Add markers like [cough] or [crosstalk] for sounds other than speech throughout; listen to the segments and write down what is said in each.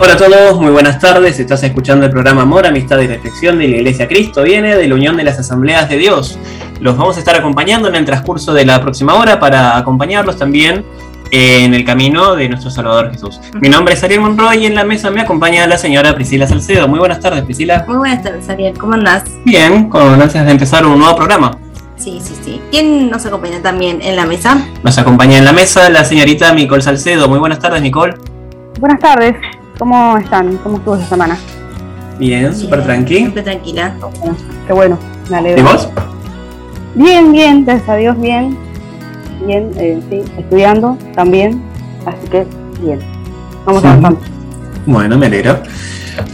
Hola a todos, muy buenas tardes. Estás escuchando el programa Amor, Amistad y Reflexión de la Iglesia Cristo. Viene de la Unión de las Asambleas de Dios. Los vamos a estar acompañando en el transcurso de la próxima hora para acompañarlos también en el camino de nuestro Salvador Jesús. Mi nombre es Ariel Monroy y en la mesa me acompaña la señora Priscila Salcedo. Muy buenas tardes, Priscila. Muy buenas tardes, Ariel. ¿Cómo andás? Bien, con ansias de empezar un nuevo programa. Sí, sí, sí. ¿Quién nos acompaña también en la mesa? Nos acompaña en la mesa la señorita Nicole Salcedo. Muy buenas tardes, Nicole. Buenas tardes. ¿Cómo están? ¿Cómo estuvo esta semana? Bien, súper tranqui. Siempre tranquila. Qué bueno, me alegro. ¿Y vos? Bien, bien, gracias a Dios, bien. Bien, eh, sí, estudiando también. Así que, bien. Vamos Sí. avanzando. Bueno, me alegro.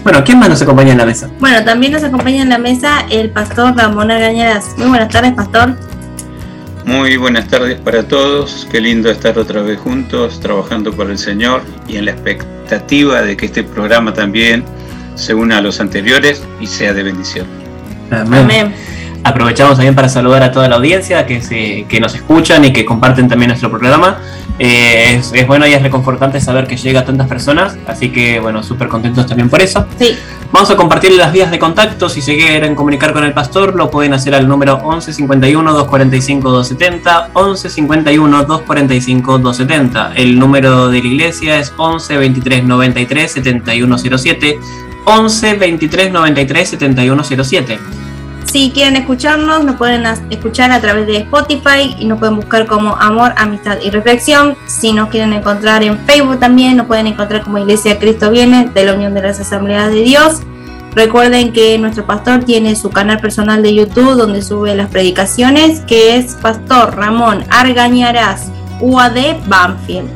Bueno, ¿quién más nos acompaña en la mesa? Bueno, también nos acompaña en la mesa el pastor Ramón Argañaras. Muy buenas tardes, pastor. Muy buenas tardes para todos, qué lindo estar otra vez juntos trabajando por el Señor y en la expectativa de que este programa también se una a los anteriores y sea de bendición. Amén. Aprovechamos también para saludar a toda la audiencia que, se, que nos escuchan y que comparten también nuestro programa. Eh, es, es bueno y es reconfortante saber que llega a tantas personas, así que bueno, súper contentos también por eso. Sí, Vamos a compartir las vías de contacto. Si se quieren comunicar con el pastor, lo pueden hacer al número 11 51 245 270. 11 51 245 270. El número de la iglesia es 11 23 93 7107. 11 23 93 7107. Si quieren escucharnos, nos pueden escuchar a través de Spotify y nos pueden buscar como Amor, Amistad y Reflexión. Si nos quieren encontrar en Facebook también, nos pueden encontrar como Iglesia Cristo Viene de la Unión de las Asambleas de Dios. Recuerden que nuestro pastor tiene su canal personal de YouTube donde sube las predicaciones, que es Pastor Ramón Argañarás, UAD Banfield.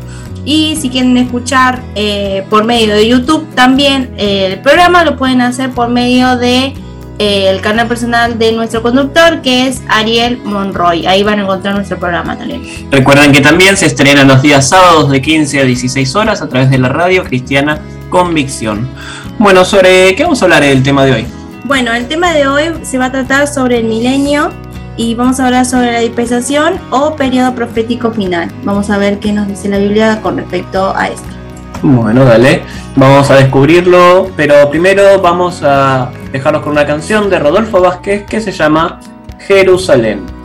Y si quieren escuchar eh, por medio de YouTube también eh, el programa, lo pueden hacer por medio de eh, el canal personal de nuestro conductor, que es Ariel Monroy. Ahí van a encontrar nuestro programa también. Recuerden que también se estrenan los días sábados de 15 a 16 horas a través de la radio cristiana Convicción. Bueno, ¿sobre qué vamos a hablar el tema de hoy? Bueno, el tema de hoy se va a tratar sobre el milenio y vamos a hablar sobre la dispensación o periodo profético final. Vamos a ver qué nos dice la Biblia con respecto a esto. Bueno, dale, vamos a descubrirlo, pero primero vamos a dejarlos con una canción de Rodolfo Vázquez que se llama Jerusalén.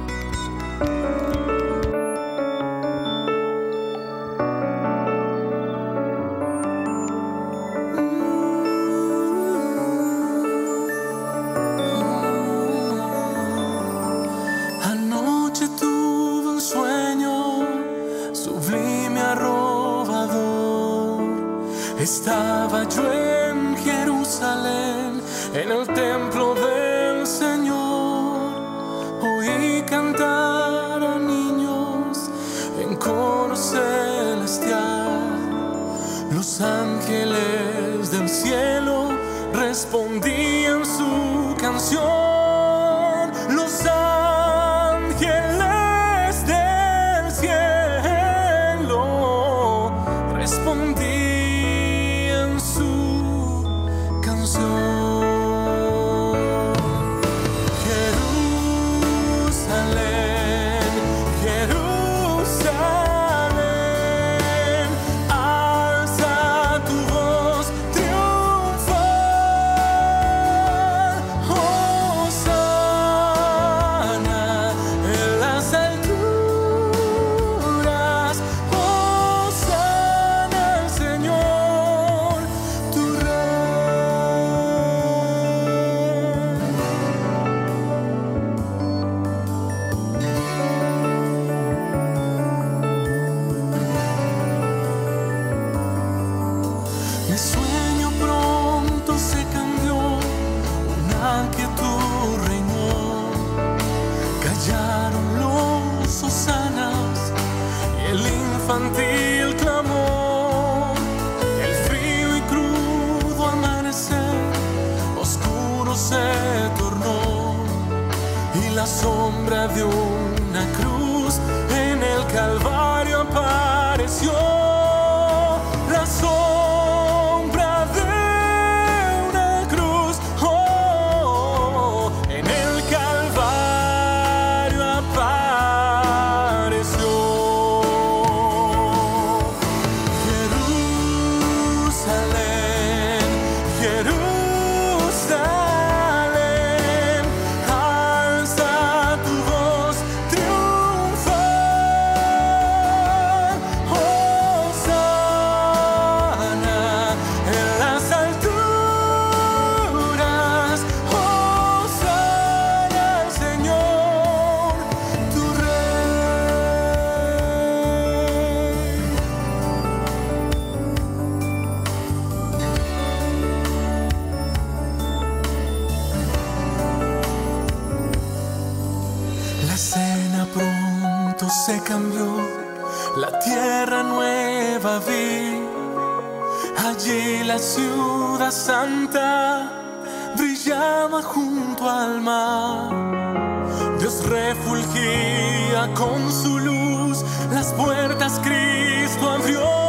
Refulgía con su luz, las puertas Cristo abrió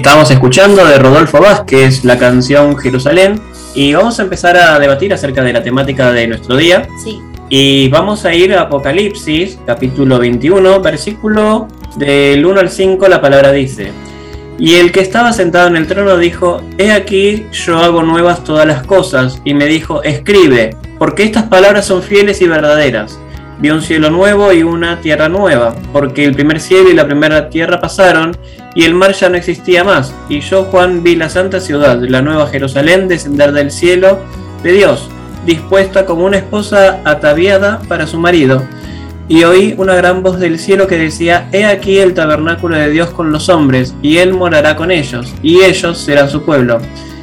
Estamos escuchando de Rodolfo Vázquez la canción Jerusalén y vamos a empezar a debatir acerca de la temática de nuestro día. Sí. Y vamos a ir a Apocalipsis, capítulo 21, versículo del 1 al 5, la palabra dice, Y el que estaba sentado en el trono dijo, He aquí yo hago nuevas todas las cosas, y me dijo, Escribe, porque estas palabras son fieles y verdaderas. Vi un cielo nuevo y una tierra nueva, porque el primer cielo y la primera tierra pasaron, y el mar ya no existía más. Y yo, Juan, vi la santa ciudad, la nueva Jerusalén, descender del cielo de Dios, dispuesta como una esposa ataviada para su marido. Y oí una gran voz del cielo que decía, He aquí el tabernáculo de Dios con los hombres, y Él morará con ellos, y ellos serán su pueblo.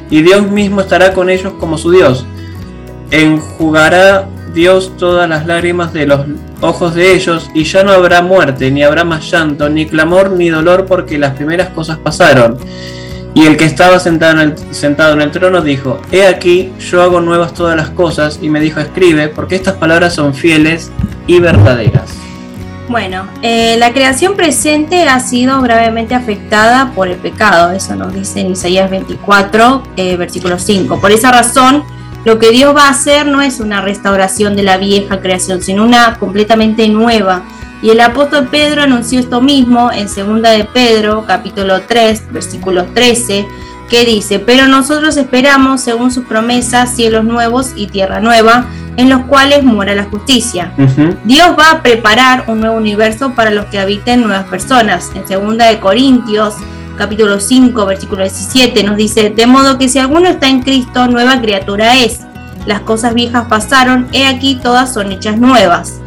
Y Dios mismo estará con ellos como su Dios. Enjugará Dios todas las lágrimas de los ojos de ellos, y ya no habrá muerte, ni habrá más llanto, ni clamor, ni dolor, porque las primeras cosas pasaron. Y el que estaba sentado en, el, sentado en el trono dijo, He aquí, yo hago nuevas todas las cosas, y me dijo, escribe, porque estas palabras son fieles y verdaderas. Bueno, eh, la creación presente ha sido gravemente afectada por el pecado, eso nos dice en Isaías 24, eh, versículo 5. Por esa razón, lo que Dios va a hacer no es una restauración de la vieja creación, sino una completamente nueva. Y el apóstol Pedro anunció esto mismo en 2 de Pedro, capítulo 3, versículo 13, que dice, pero nosotros esperamos, según sus promesas, cielos nuevos y tierra nueva, en los cuales mora la justicia. Dios va a preparar un nuevo universo para los que habiten nuevas personas. En 2 de Corintios, capítulo 5, versículo 17, nos dice, de modo que si alguno está en Cristo, nueva criatura es. Las cosas viejas pasaron, he aquí todas son hechas nuevas.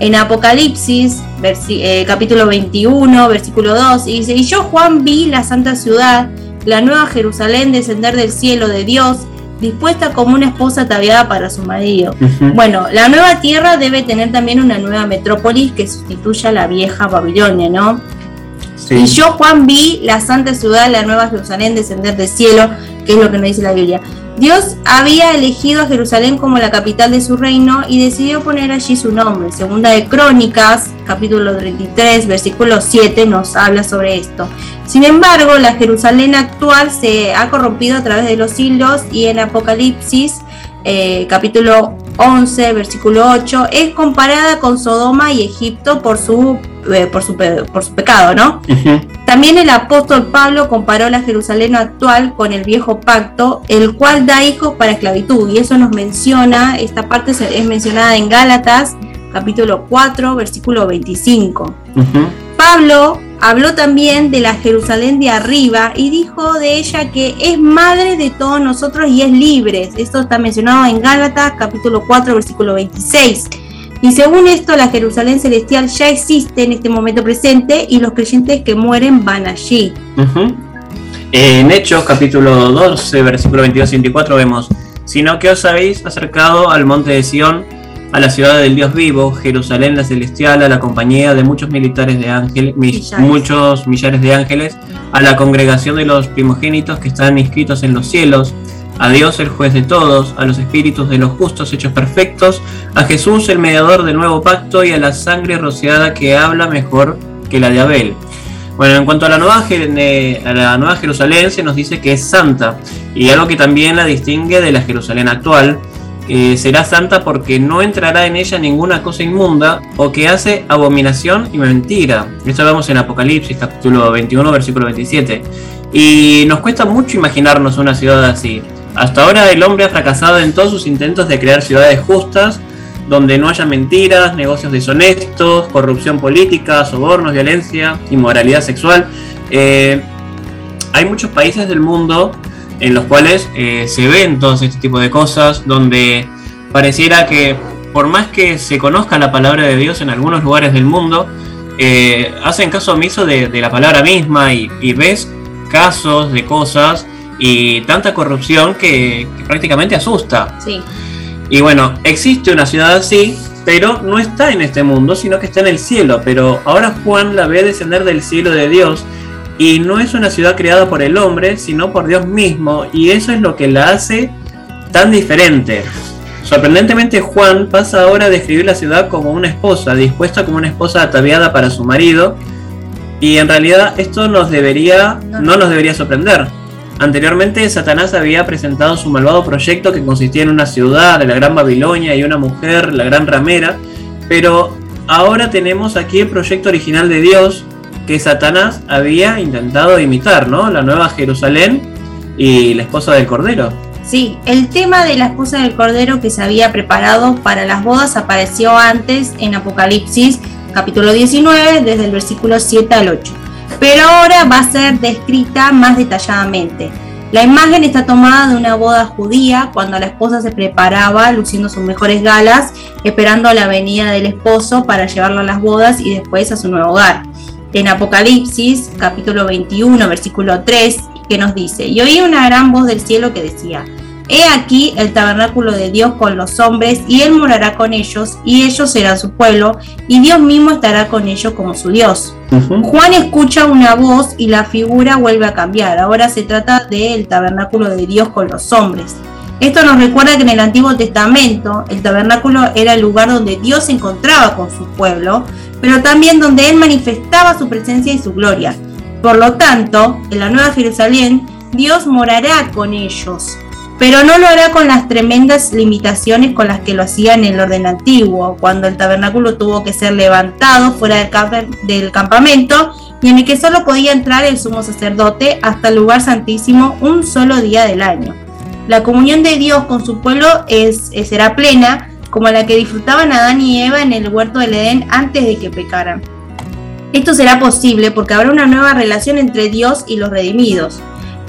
En Apocalipsis, eh, capítulo 21, versículo 2, y dice, y yo Juan vi la santa ciudad, la nueva Jerusalén descender del cielo de Dios, dispuesta como una esposa ataviada para su marido. Bueno, la nueva tierra debe tener también una nueva metrópolis que sustituya a la vieja Babilonia, ¿no? Y yo, Juan, vi la santa ciudad, la nueva Jerusalén, descender del cielo, que es lo que nos dice la Biblia. Dios había elegido a Jerusalén como la capital de su reino y decidió poner allí su nombre. Segunda de Crónicas, capítulo 33, versículo 7, nos habla sobre esto. Sin embargo, la Jerusalén actual se ha corrompido a través de los siglos y en Apocalipsis, eh, capítulo 11, versículo 8, es comparada con Sodoma y Egipto por su, eh, por su, pe- por su pecado, ¿no? También el apóstol Pablo comparó la Jerusalén actual con el viejo pacto, el cual da hijos para esclavitud. Y eso nos menciona, esta parte es mencionada en Gálatas, capítulo 4, versículo 25. Ujú. Pablo habló también de la Jerusalén de arriba y dijo de ella que es madre de todos nosotros y es libre. Esto está mencionado en Gálatas capítulo 4 versículo 26. Y según esto, la Jerusalén celestial ya existe en este momento presente y los creyentes que mueren van allí. En Hechos capítulo 12, versículo 22 y 24 vemos, sino que os habéis acercado al monte de Sión, a la ciudad del Dios vivo, Jerusalén la celestial, a la compañía de muchos militares de ángeles, Millares. muchos millares de ángeles, a la congregación de los primogénitos que están inscritos en los cielos, a Dios el juez de todos, a los espíritus de los justos hechos perfectos, a Jesús el mediador del nuevo pacto y a la sangre rociada que habla mejor que la de Abel. Bueno, en cuanto a la nueva, a la nueva Jerusalén, se nos dice que es santa, y algo que también la distingue de la Jerusalén actual, eh, será santa porque no entrará en ella ninguna cosa inmunda o que hace abominación y mentira. Esto lo vemos en Apocalipsis, capítulo 21, versículo 27. Y nos cuesta mucho imaginarnos una ciudad así. Hasta ahora el hombre ha fracasado en todos sus intentos de crear ciudades justas, donde no haya mentiras, negocios deshonestos, corrupción política, sobornos, violencia, inmoralidad sexual. Eh, hay muchos países del mundo en los cuales eh, se ven todos este tipo de cosas, donde pareciera que por más que se conozca la palabra de Dios en algunos lugares del mundo, eh, hacen caso omiso de, la palabra misma y ves casos de cosas y tanta corrupción que, que prácticamente asusta. Sí. Y bueno, existe una ciudad así, pero no está en este mundo, sino que está en el cielo. Pero ahora Juan la ve descender del cielo de Dios y no es una ciudad creada por el hombre, sino por Dios mismo. Y eso es lo que la hace tan diferente. Sorprendentemente Juan pasa ahora a describir la ciudad como una esposa, dispuesta como una esposa ataviada para su marido. Y en realidad esto nos debería, No. no nos debería sorprender. Anteriormente Satanás había presentado su malvado proyecto que consistía en una ciudad, la Gran Babilonia y una mujer, la Gran Ramera, pero ahora tenemos aquí el proyecto original de Dios que Satanás había intentado imitar, ¿no? La Nueva Jerusalén y la esposa del Cordero. Sí, el tema de la esposa del Cordero que se había preparado para las bodas apareció antes en Apocalipsis capítulo 19, desde el versículo 7 al 8. Pero ahora va a ser descrita más detalladamente. La imagen está tomada de una boda judía cuando la esposa se preparaba luciendo sus mejores galas, esperando la venida del esposo para llevarlo a las bodas y después a su nuevo hogar. En Apocalipsis capítulo 21 versículo 3 que nos dice, y oí una gran voz del cielo que decía, He aquí el tabernáculo de Dios con los hombres, y Él morará con ellos, y ellos serán su pueblo, y Dios mismo estará con ellos como su Dios. Juan escucha una voz y la figura vuelve a cambiar. Ahora se trata del tabernáculo de Dios con los hombres. Esto nos recuerda que en el Antiguo Testamento el tabernáculo era el lugar donde Dios se encontraba con su pueblo, pero también donde Él manifestaba su presencia y su gloria. Por lo tanto, en la Nueva Jerusalén, Dios morará con ellos, pero no lo hará con las tremendas limitaciones con las que lo hacía en el orden antiguo, cuando el tabernáculo tuvo que ser levantado fuera del, camp- del campamento y en el que solo podía entrar el sumo sacerdote hasta el lugar santísimo un solo día del año. La comunión de Dios con su pueblo es, es- será plena, como la que disfrutaban Adán y Eva en el huerto del Edén antes de que pecaran. Esto será posible porque habrá una nueva relación entre Dios y los redimidos.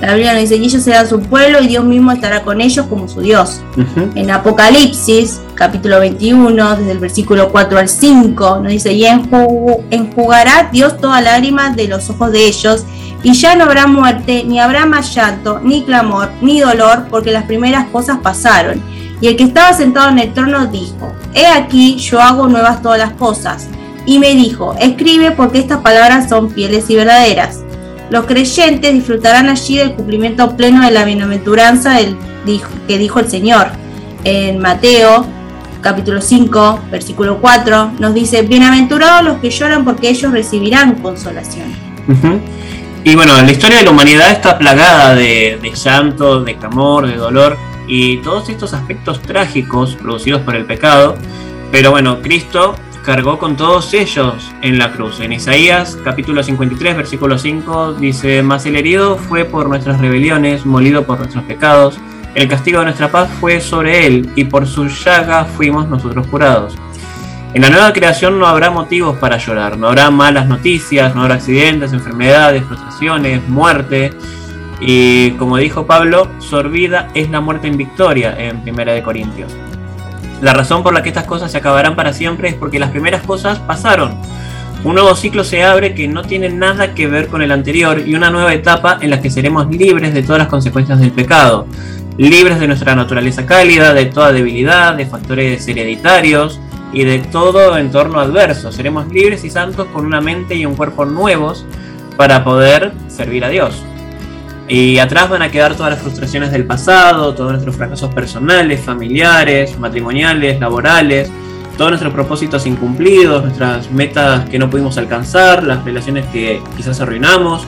La Biblia nos dice, y ellos serán su pueblo y Dios mismo estará con ellos como su Dios. Ujú. En Apocalipsis, capítulo 21, desde el versículo 4 al 5, nos dice, y enju- enjugará Dios toda lágrima de los ojos de ellos, y ya no habrá muerte, ni habrá más llanto, ni clamor, ni dolor, porque las primeras cosas pasaron. Y el que estaba sentado en el trono dijo, He aquí, yo hago nuevas todas las cosas. Y me dijo, escribe porque estas palabras son fieles y verdaderas. Los creyentes disfrutarán allí del cumplimiento pleno de la bienaventuranza que dijo el Señor. En Mateo capítulo 5, versículo 4, nos dice, bienaventurados los que lloran porque ellos recibirán consolación. Y bueno, la historia de la humanidad está plagada de, de llanto, de clamor, de dolor y todos estos aspectos trágicos producidos por el pecado. Pero bueno, Cristo cargó con todos ellos en la cruz. En Isaías capítulo 53, versículo 5 dice, Mas el herido fue por nuestras rebeliones, molido por nuestros pecados. El castigo de nuestra paz fue sobre él, y por su llaga fuimos nosotros curados. En la nueva creación no habrá motivos para llorar, no habrá malas noticias, no habrá accidentes, enfermedades, frustraciones, muerte. Y como dijo Pablo, sorbida es la muerte en victoria en Primera de Corintios. La razón por la que estas cosas se acabarán para siempre es porque las primeras cosas pasaron. Un nuevo ciclo se abre que no tiene nada que ver con el anterior y una nueva etapa en la que seremos libres de todas las consecuencias del pecado, libres de nuestra naturaleza cálida, de toda debilidad, de factores hereditarios y de todo entorno adverso. Seremos libres y santos con una mente y un cuerpo nuevos para poder servir a Dios. Y atrás van a quedar todas las frustraciones del pasado, todos nuestros fracasos personales, familiares, matrimoniales, laborales, todos nuestros propósitos incumplidos, nuestras metas que no pudimos alcanzar, las relaciones que quizás arruinamos,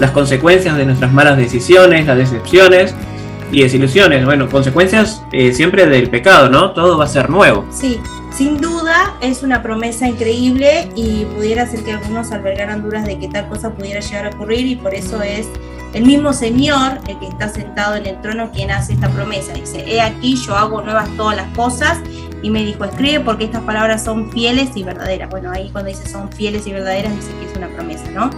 las consecuencias de nuestras malas decisiones, las decepciones y desilusiones. Bueno, consecuencias eh, siempre del pecado, ¿no? Todo va a ser nuevo. Sí, sin duda es una promesa increíble y pudiera ser que algunos albergaran dudas de que tal cosa pudiera llegar a ocurrir y por eso es el mismo Señor, el que está sentado en el trono, quien hace esta promesa. Dice, he aquí yo hago nuevas todas las cosas y me dijo, escribe porque estas palabras son fieles y verdaderas. Bueno, ahí cuando dice son fieles y verdaderas dice que es una promesa, ¿no?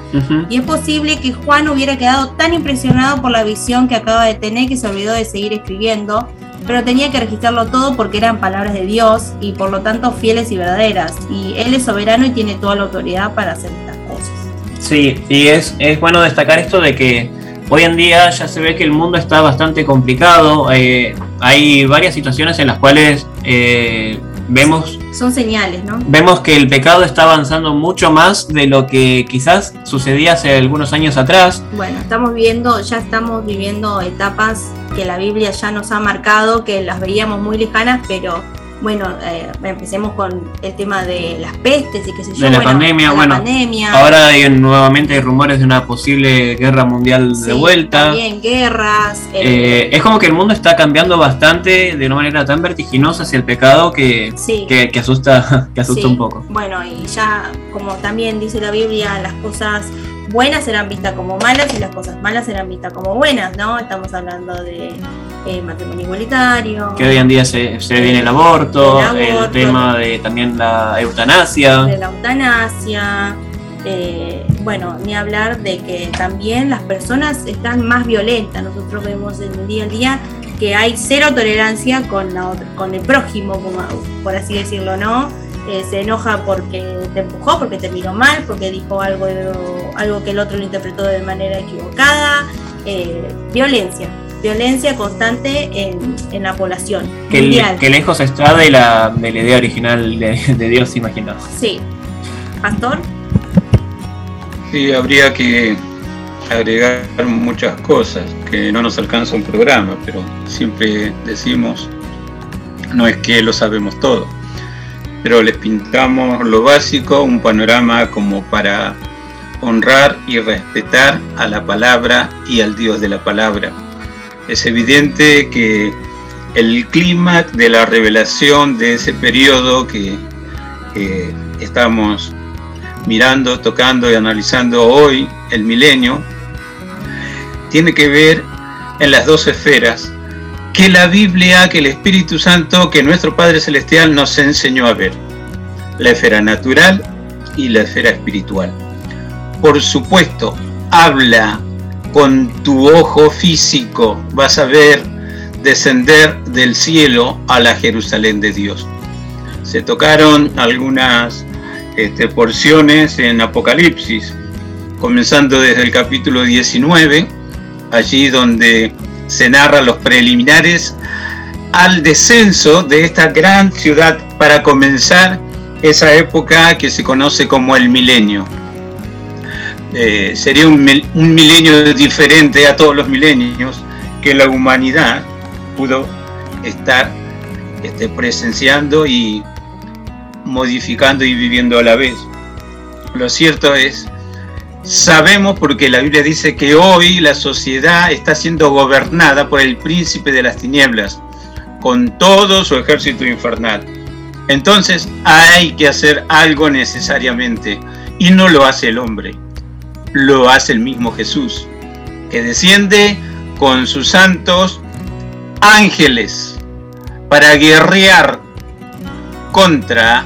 Y es posible que Juan hubiera quedado tan impresionado por la visión que acaba de tener que se olvidó de seguir escribiendo, pero tenía que registrarlo todo porque eran palabras de Dios y por lo tanto fieles y verdaderas. Y Él es soberano y tiene toda la autoridad para hacer estas cosas. Sí, y es, es bueno destacar esto de que hoy en día ya se ve que el mundo está bastante complicado. eh, hay varias situaciones en las cuales eh, vemos, Son señales, ¿no? vemos que el pecado está avanzando mucho más de lo que quizás sucedía hace algunos años atrás. Bueno, estamos viviendo, ya estamos viviendo etapas que la Biblia ya nos ha marcado, que las veíamos muy lejanas, pero bueno, eh, empecemos con el tema de las pestes y qué sé yo. De la bueno, pandemia, bueno, pandemia, Ahora hay nuevamente hay rumores de una posible guerra mundial de vuelta. También guerras. eh, Eh, es como que el mundo está cambiando bastante de una manera tan vertiginosa hacia el pecado que, sí. que, que asusta, [laughs] que asusta Sí, un poco. Bueno, y ya como también dice la Biblia, las cosas buenas serán vistas como malas y las cosas malas serán vistas como buenas, ¿no? Estamos hablando de eh, matrimonio igualitario, Que hoy en día se, se viene el aborto, El tema de también la eutanasia. de la eutanasia, eh, bueno, ni hablar de que también las personas están más violentas. Nosotros vemos en el día a día que hay cero tolerancia con, la otra- con el prójimo, como, por así decirlo, ¿no? Eh, se enoja porque te empujó, porque te miró mal, porque dijo algo, algo que el otro lo interpretó de manera equivocada. eh, violencia, violencia constante en, en la población Que, lejos está de la, de la idea original de, de Dios imaginado. Sí. Pastor, Sí, habría que agregar muchas cosas que no nos alcanza un programa, pero siempre decimos, no es que lo sabemos todo, pero les pintamos lo básico, un panorama como para honrar y respetar a la palabra y al Dios de la palabra. Es evidente que el clímax de la revelación de ese periodo que, que estamos mirando, tocando y analizando hoy el milenio, tiene que ver en las dos esferas que la Biblia, que el Espíritu Santo, que nuestro Padre Celestial nos enseñó a ver. La esfera natural y la esfera espiritual. Por supuesto, habla con tu ojo físico, vas a ver descender del cielo a la Jerusalén de Dios. Se tocaron algunas este, porciones en Apocalipsis, comenzando desde el capítulo 19, allí donde se narran los preliminares al descenso de esta gran ciudad para comenzar esa época que se conoce como el milenio. Eh, sería un, mil- un milenio diferente a todos los milenios que la humanidad pudo estar este, presenciando y modificando y viviendo a la vez. Lo cierto es, sabemos porque la Biblia dice que hoy la sociedad está siendo gobernada por el príncipe de las tinieblas, con todo su ejército infernal. Entonces hay que hacer algo necesariamente y no lo hace el hombre, lo hace el mismo Jesús, que desciende con sus santos ángeles para guerrear contra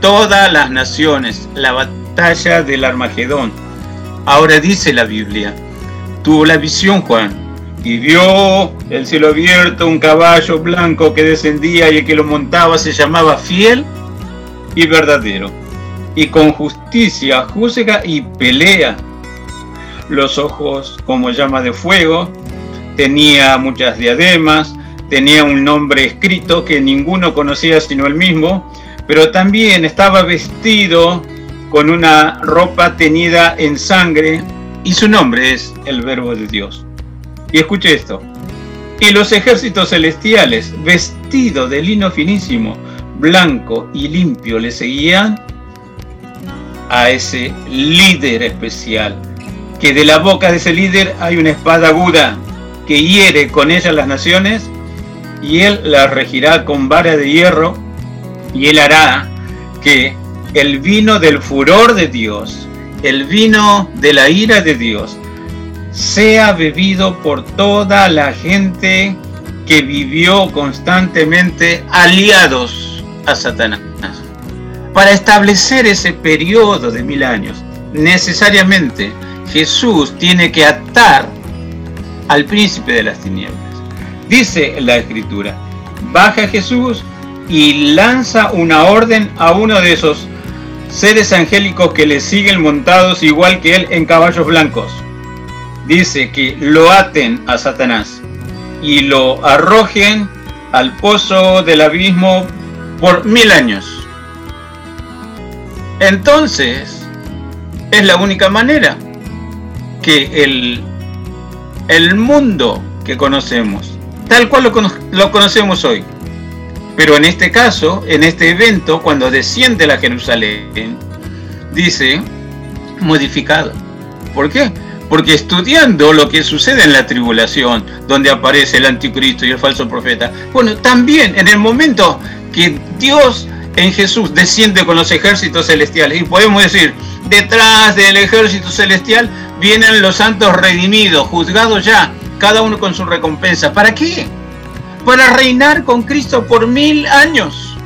todas las naciones, la batalla del Armagedón. Ahora dice la Biblia, tuvo la visión Juan y vio el cielo abierto, un caballo blanco que descendía y el que lo montaba se llamaba fiel y verdadero. Y con justicia juzga y pelea. Los ojos como llama de fuego, tenía muchas diademas, tenía un nombre escrito que ninguno conocía sino él mismo, pero también estaba vestido con una ropa teñida en sangre y su nombre es el Verbo de Dios. Y escuche esto. Y los ejércitos celestiales, vestidos de lino finísimo, blanco y limpio, le seguían a ese líder especial. Que de la boca de ese líder hay una espada aguda que hiere con ella las naciones y él la regirá con vara de hierro y él hará que el vino del furor de Dios, el vino de la ira de Dios, sea bebido por toda la gente que vivió constantemente aliados a Satanás. Para establecer ese periodo de mil años, necesariamente Jesús tiene que atar al príncipe de las tinieblas. Dice la escritura, baja Jesús y lanza una orden a uno de esos seres angélicos que le siguen montados igual que él en caballos blancos. Dice que lo aten a Satanás y lo arrojen al pozo del abismo por mil años. Entonces, es la única manera que el, el mundo que conocemos, tal cual lo, lo conocemos hoy, pero en este caso, en este evento, cuando desciende la Jerusalén, dice modificado. ¿Por qué? Porque estudiando lo que sucede en la tribulación, donde aparece el anticristo y el falso profeta, bueno, también en el momento que Dios en Jesús desciende con los ejércitos celestiales, y podemos decir, detrás del ejército celestial vienen los santos redimidos, juzgados ya, cada uno con su recompensa. ¿Para qué? Para reinar con Cristo por mil años.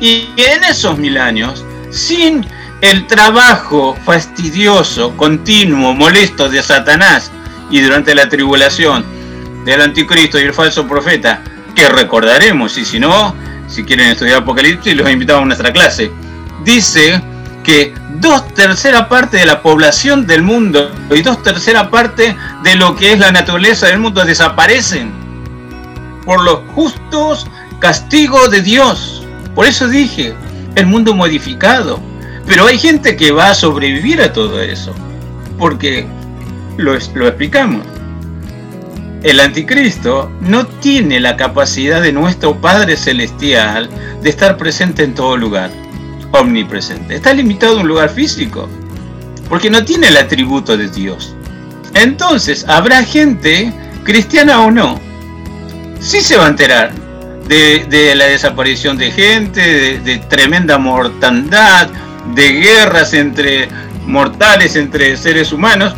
Y en esos mil años, sin el trabajo fastidioso, continuo, molesto de Satanás y durante la tribulación del anticristo y el falso profeta, que recordaremos, y si no, si quieren estudiar Apocalipsis, los invitamos a nuestra clase, dice que dos tercera parte de la población del mundo y dos tercera parte de lo que es la naturaleza del mundo desaparecen por los justos castigos de Dios. Por eso dije, el mundo modificado. Pero hay gente que va a sobrevivir a todo eso. Porque lo, lo explicamos. El anticristo no tiene la capacidad de nuestro Padre Celestial de estar presente en todo lugar. Omnipresente. Está limitado a un lugar físico. Porque no tiene el atributo de Dios. Entonces, habrá gente, cristiana o no, sí se va a enterar de, la desaparición de gente, de, de tremenda mortandad, de guerras entre mortales, entre seres humanos,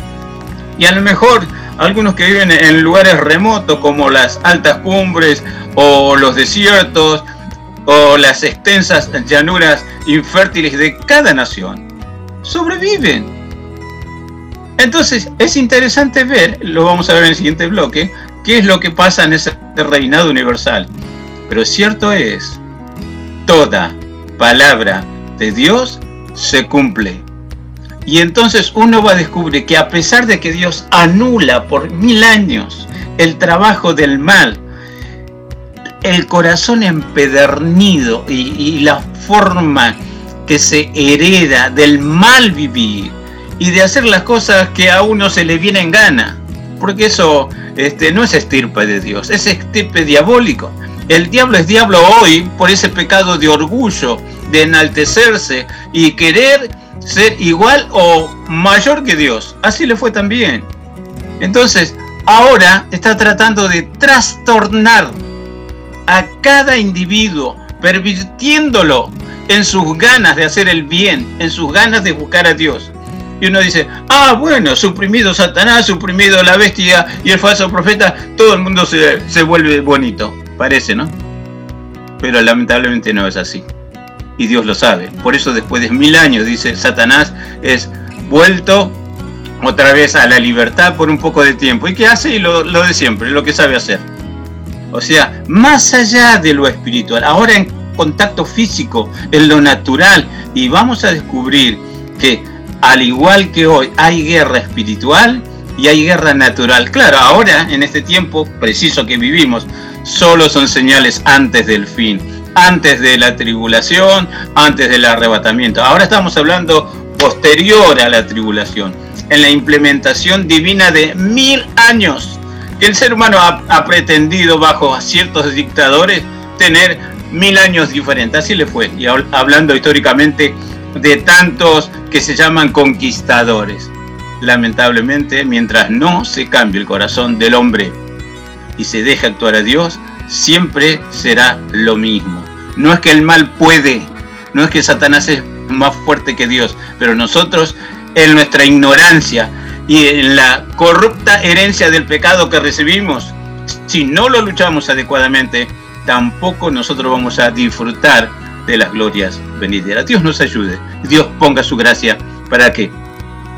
y a lo mejor algunos que viven en lugares remotos como las altas cumbres o los desiertos o las extensas llanuras infértiles de cada nación, sobreviven. Entonces es interesante ver, lo vamos a ver en el siguiente bloque, qué es lo que pasa en ese reinado universal. Pero cierto es, toda palabra de Dios se cumple. Y entonces uno va a descubrir que a pesar de que Dios anula por mil años el trabajo del mal, el corazón empedernido y, la forma que se hereda del mal vivir y de hacer las cosas que a uno se le viene en gana, porque eso este, no es estirpe de Dios, es estirpe diabólico. El diablo es diablo hoy por ese pecado de orgullo, de enaltecerse y querer ser igual o mayor que Dios. Así le fue también. Entonces, ahora está tratando de trastornar a cada individuo, pervirtiéndolo en sus ganas de hacer el bien, en sus ganas de buscar a Dios. Y uno dice, ah, bueno, suprimido Satanás, suprimido la bestia y el falso profeta, todo el mundo se, se vuelve bonito, parece, ¿no? Pero lamentablemente no es así. Y Dios lo sabe. Por eso después de mil años, dice, Satanás es vuelto otra vez a la libertad por un poco de tiempo. ¿Y qué hace? Y lo, lo de siempre, lo que sabe hacer. O sea, más allá de lo espiritual, ahora en contacto físico, en lo natural, y vamos a descubrir que al igual que hoy hay guerra espiritual y hay guerra natural. Claro, ahora en este tiempo preciso que vivimos, solo son señales antes del fin, antes de la tribulación, antes del arrebatamiento. Ahora estamos hablando posterior a la tribulación, en la implementación divina de mil años que el ser humano ha, pretendido bajo ciertos dictadores tener mil años diferentes. Así le fue. Y hab- hablando históricamente de tantos que se llaman conquistadores. Lamentablemente, mientras no se cambie el corazón del hombre y se deje actuar a Dios, siempre será lo mismo. No es que el mal puede, no es que Satanás es más fuerte que Dios, pero nosotros en nuestra ignorancia y en la corrupta herencia del pecado que recibimos, si no lo luchamos adecuadamente, tampoco nosotros vamos a disfrutar de las glorias venideras. Dios nos ayude, Dios ponga su gracia para que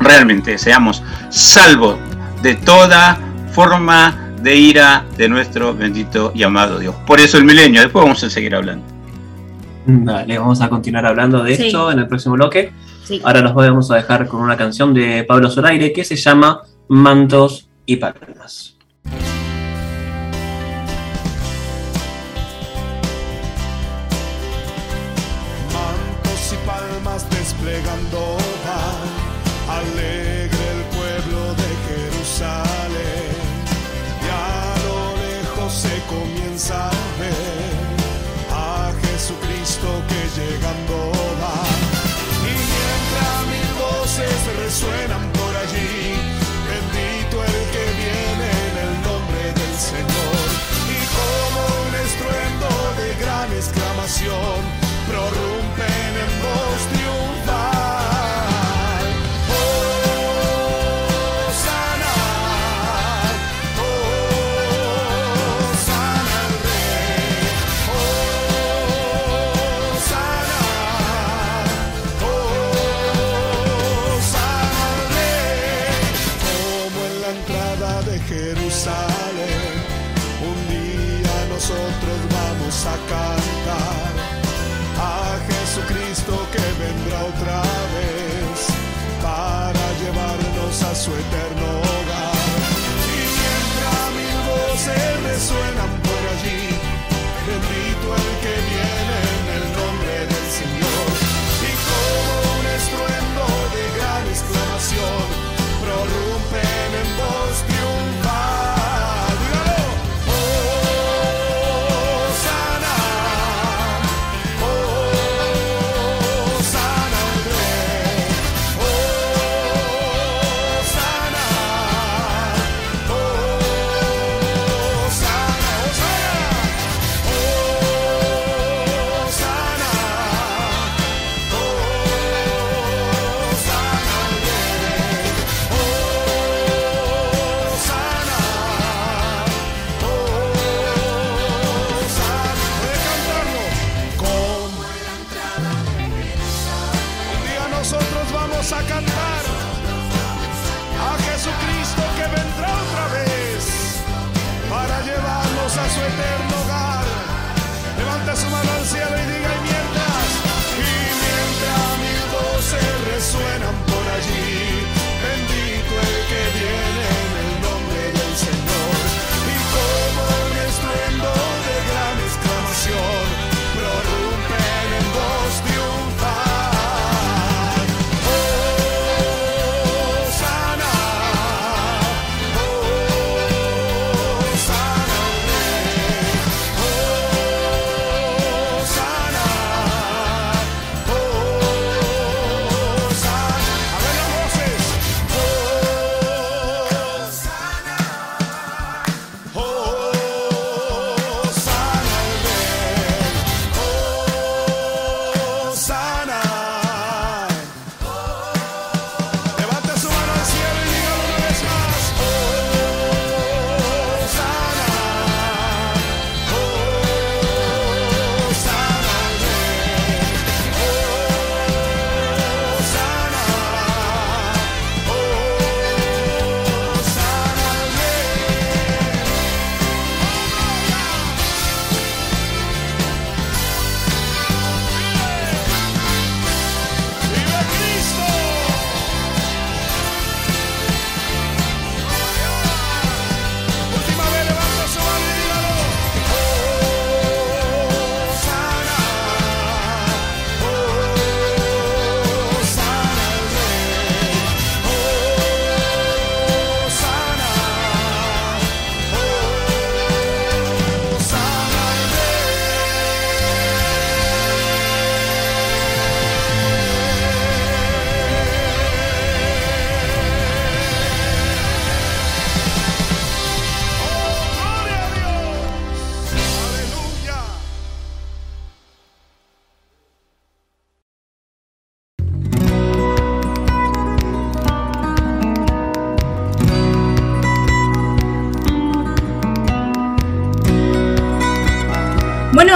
realmente seamos salvos de toda forma de ira de nuestro bendito y amado Dios. Por eso el milenio, después vamos a seguir hablando. Dale, vamos a continuar hablando de Sí. esto en el próximo bloque. Sí. Ahora los vamos a dejar con una canción de Pablo Zoraire que se llama Mantos y Palmas. Llegando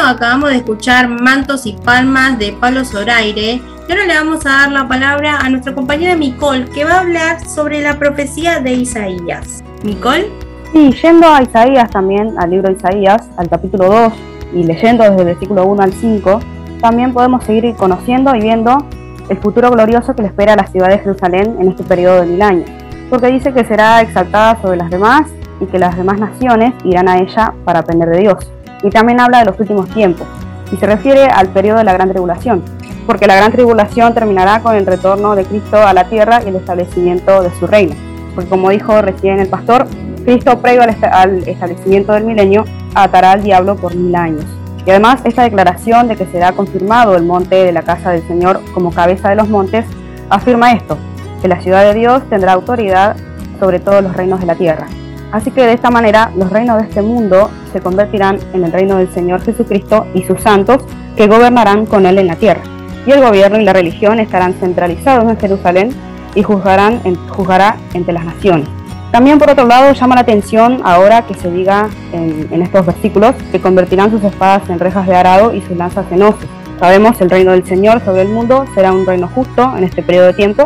acabamos de escuchar Mantos y Palmas de Pablo Zoraire. Y ahora le vamos a dar la palabra a nuestra compañera Nicole, que va a hablar sobre la profecía de Isaías. Nicole. Sí, yendo a Isaías también, al libro de Isaías, al capítulo 2, y leyendo desde el versículo 1 al 5, también podemos seguir conociendo y viendo el futuro glorioso que le espera a la ciudad de Jerusalén en este periodo de mil años, porque dice que será exaltada sobre las demás y que las demás naciones irán a ella para aprender de Dios y también habla de los últimos tiempos, y se refiere al periodo de la gran tribulación, porque la gran tribulación terminará con el retorno de Cristo a la tierra y el establecimiento de su reino. Porque como dijo recién el pastor, Cristo previo al establecimiento del milenio atará al diablo por mil años. Y además esta declaración de que será confirmado el monte de la casa del Señor como cabeza de los montes afirma esto, que la ciudad de Dios tendrá autoridad sobre todos los reinos de la tierra. Así que de esta manera los reinos de este mundo se convertirán en el reino del Señor Jesucristo y sus santos que gobernarán con Él en la tierra. Y el gobierno y la religión estarán centralizados en Jerusalén y juzgarán juzgará entre las naciones. También por otro lado llama la atención ahora que se diga en, en estos versículos que convertirán sus espadas en rejas de arado y sus lanzas en hoces. Sabemos el reino del Señor sobre el mundo será un reino justo en este periodo de tiempo.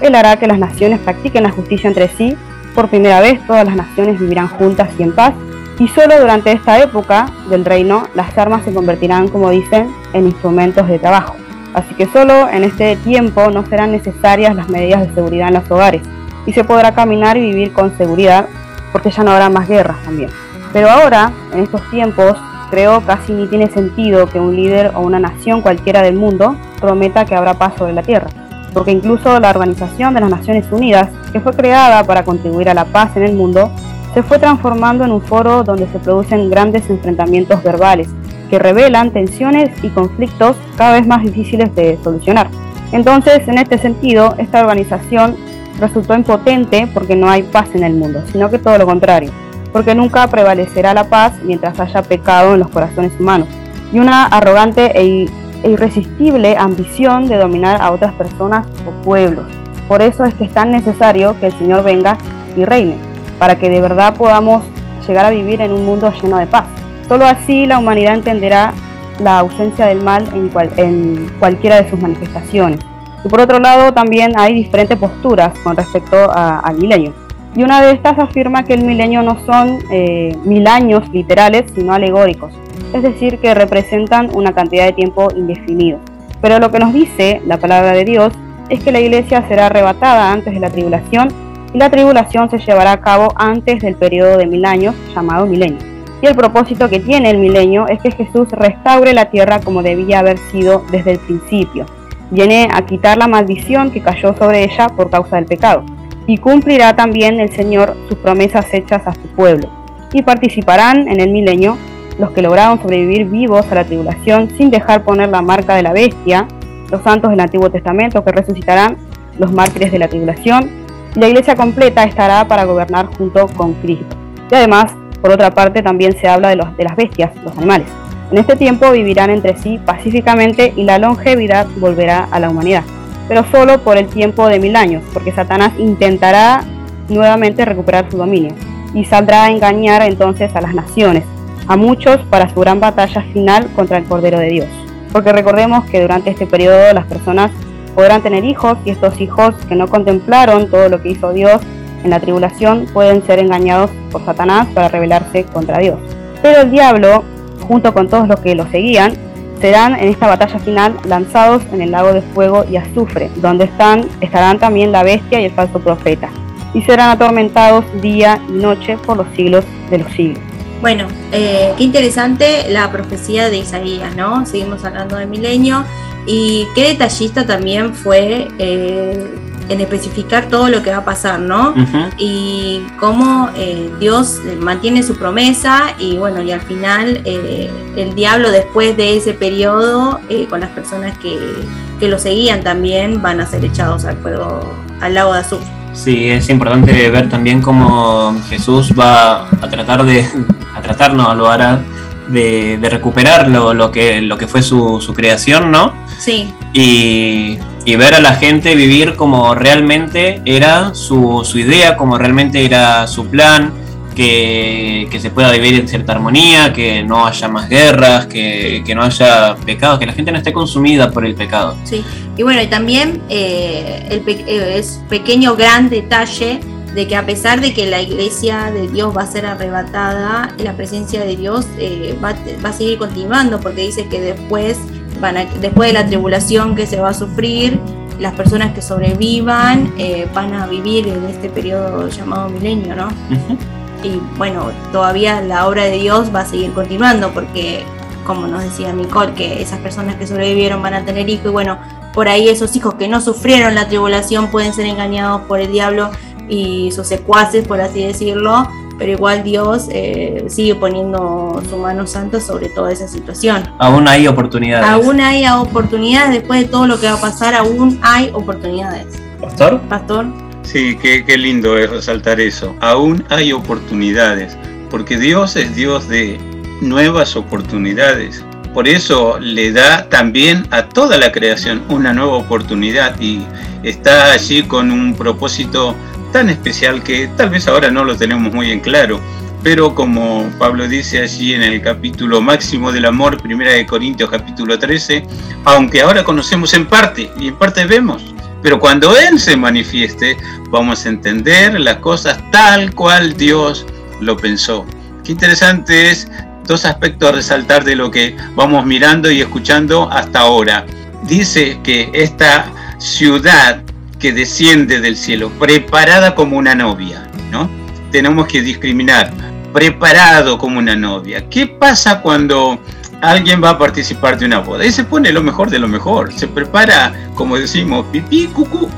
Él hará que las naciones practiquen la justicia entre sí por primera vez todas las naciones vivirán juntas y en paz, y solo durante esta época del reino las armas se convertirán, como dicen, en instrumentos de trabajo. Así que solo en este tiempo no serán necesarias las medidas de seguridad en los hogares, y se podrá caminar y vivir con seguridad, porque ya no habrá más guerras también. Pero ahora, en estos tiempos, creo casi ni tiene sentido que un líder o una nación cualquiera del mundo prometa que habrá paz sobre la tierra porque incluso la Organización de las Naciones Unidas, que fue creada para contribuir a la paz en el mundo, se fue transformando en un foro donde se producen grandes enfrentamientos verbales que revelan tensiones y conflictos cada vez más difíciles de solucionar. Entonces, en este sentido, esta organización resultó impotente porque no hay paz en el mundo, sino que todo lo contrario, porque nunca prevalecerá la paz mientras haya pecado en los corazones humanos. Y una arrogante e e irresistible ambición de dominar a otras personas o pueblos. Por eso es que es tan necesario que el Señor venga y reine, para que de verdad podamos llegar a vivir en un mundo lleno de paz. Solo así la humanidad entenderá la ausencia del mal en, en cualquiera de sus manifestaciones. Y por otro lado también hay diferentes posturas con respecto al milenio. Y una de estas afirma que el milenio no son eh, mil años literales, sino alegóricos, es decir, que representan una cantidad de tiempo indefinido. Pero lo que nos dice la palabra de Dios es que la iglesia será arrebatada antes de la tribulación y la tribulación se llevará a cabo antes del periodo de mil años llamado milenio. Y el propósito que tiene el milenio es que Jesús restaure la tierra como debía haber sido desde el principio. Viene a quitar la maldición que cayó sobre ella por causa del pecado. Y cumplirá también el Señor sus promesas hechas a su pueblo. Y participarán en el milenio los que lograron sobrevivir vivos a la tribulación sin dejar poner la marca de la bestia, los santos del Antiguo Testamento que resucitarán, los mártires de la tribulación, y la iglesia completa estará para gobernar junto con Cristo. Y además, por otra parte, también se habla de, los, de las bestias, los animales. En este tiempo vivirán entre sí pacíficamente y la longevidad volverá a la humanidad, pero solo por el tiempo de mil años, porque Satanás intentará nuevamente recuperar su dominio y saldrá a engañar entonces a las naciones, a muchos para su gran batalla final contra el Cordero de Dios. Porque recordemos que durante este periodo las personas podrán tener hijos y estos hijos que no contemplaron todo lo que hizo Dios en la tribulación pueden ser engañados por Satanás para rebelarse contra Dios. Pero el diablo, junto con todos los que lo seguían, serán en esta batalla final lanzados en el lago de fuego y azufre, donde están, estarán también la bestia y el falso profeta, y serán atormentados día y noche por los siglos de los siglos. Bueno, eh, qué interesante la profecía de Isaías, ¿no? Seguimos hablando del milenio y qué detallista también fue eh, en especificar todo lo que va a pasar, ¿no? Y cómo eh, Dios mantiene su promesa y bueno, y al final el diablo después de ese periodo, con las personas que, que lo seguían también, van a ser echados al fuego, al lago de azufre. Sí, es importante ver también cómo Jesús va a tratar de, a tratar, no, lo hará de, recuperar lo, que, lo que fue su, creación, ¿no? Sí. Y, ver a la gente vivir como realmente era su, idea, como realmente era su plan, que, que se pueda vivir en cierta armonía, que no haya más guerras, que, que no haya pecados, que la gente no esté consumida por el pecado. Sí, y bueno, y también eh, el pe- eh, es pequeño gran detalle de que a pesar de que la iglesia de Dios va a ser arrebatada, la presencia de Dios eh, va, a- va a seguir continuando, porque dice que después, van a- después de la tribulación que se va a sufrir, las personas que sobrevivan eh, van a vivir en este periodo llamado milenio, ¿no? Y bueno, todavía la obra de Dios va a seguir continuando porque, como nos decía Nicole, que esas personas que sobrevivieron van a tener hijos y bueno, por ahí esos hijos que no sufrieron la tribulación pueden ser engañados por el diablo y sus secuaces, por así decirlo, pero igual Dios eh, sigue poniendo su mano santa sobre toda esa situación. Aún hay oportunidades. Aún hay oportunidades, después de todo lo que va a pasar, aún hay oportunidades. Pastor. Pastor, Sí, qué, qué lindo es resaltar eso. Aún hay oportunidades, porque Dios es Dios de nuevas oportunidades. Por eso le da también a toda la creación una nueva oportunidad y está allí con un propósito tan especial que tal vez ahora no lo tenemos muy en claro. Pero como Pablo dice allí en el capítulo máximo del amor, primera de Corintios capítulo 13, aunque ahora conocemos en parte y en parte vemos, pero cuando Él se manifieste, vamos a entender las cosas tal cual Dios lo pensó. Qué interesante es dos aspectos a resaltar de lo que vamos mirando y escuchando hasta ahora. Dice que esta ciudad que desciende del cielo, preparada como una novia, ¿no? Tenemos que discriminar, preparado como una novia. ¿Qué pasa cuando alguien va a participar de una boda? Y se pone lo mejor de lo mejor, se prepara, como decimos, pipí, cucú.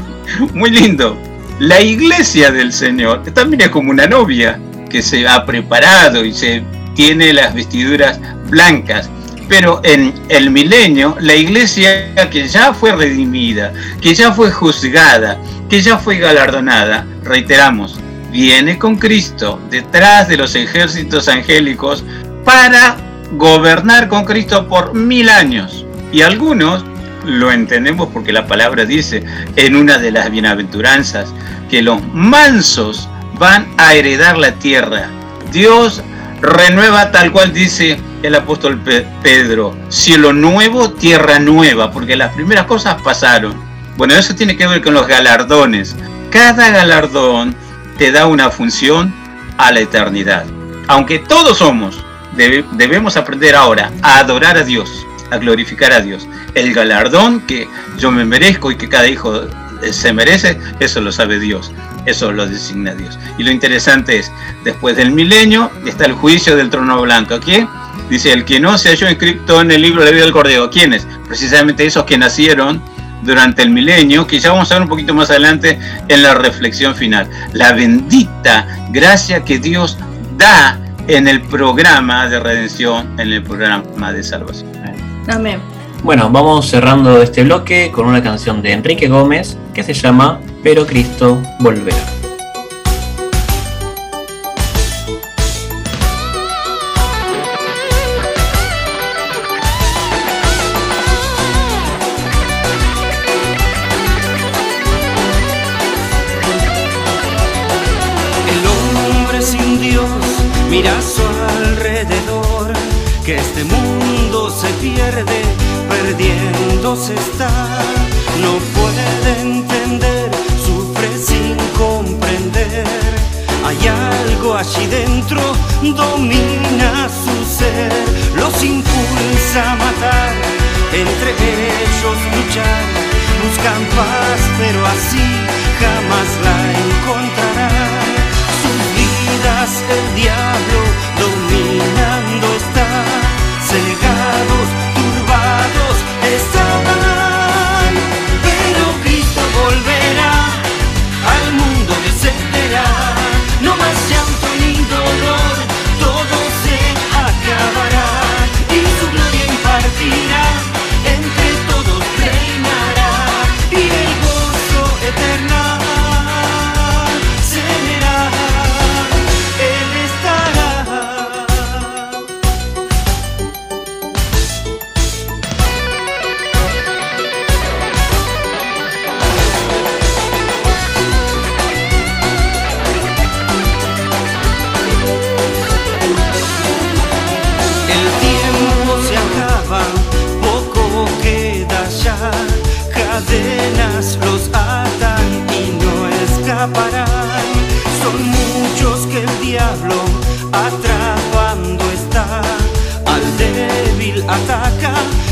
[laughs] Muy lindo. La iglesia del Señor también es como una novia que se ha preparado y se tiene las vestiduras blancas. Pero en el milenio, la iglesia que ya fue redimida, que ya fue juzgada, que ya fue galardonada, reiteramos, viene con Cristo detrás de los ejércitos angélicos para gobernar con Cristo por mil años. Y algunos lo entendemos porque la palabra dice en una de las bienaventuranzas que los mansos van a heredar la tierra. Dios renueva tal cual dice el apóstol Pe- Pedro, cielo nuevo, tierra nueva, porque las primeras cosas pasaron. Bueno, eso tiene que ver con los galardones. Cada galardón te da una función a la eternidad. Aunque todos somos, debe- debemos aprender ahora a adorar a Dios, a glorificar a Dios. El galardón que yo me merezco y que cada hijo eh, se merece, eso lo sabe Dios, eso lo designa Dios. Y lo interesante es, después del milenio está el juicio del trono blanco. ¿Quién? Dice, el que no se halló inscrito en el libro de la vida del Cordero. ¿Quiénes? Precisamente esos que nacieron durante el milenio, que ya vamos a ver un poquito más adelante en la reflexión final. La bendita gracia que Dios da en el programa de redención, en el programa de salvación. amén. Bueno, vamos cerrando este bloque con una canción de Enrique Gómez que se llama Pero Cristo volverá.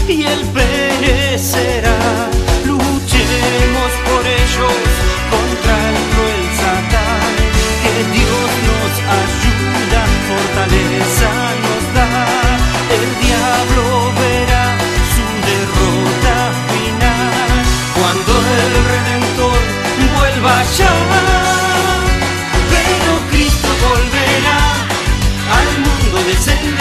Y él perecerá. Luchemos por ellos contra el cruel Satán, que Dios nos ayuda, fortaleza nos da. El diablo verá su derrota final cuando el Redentor vuelva ya. Pero Cristo volverá, al mundo descenderá,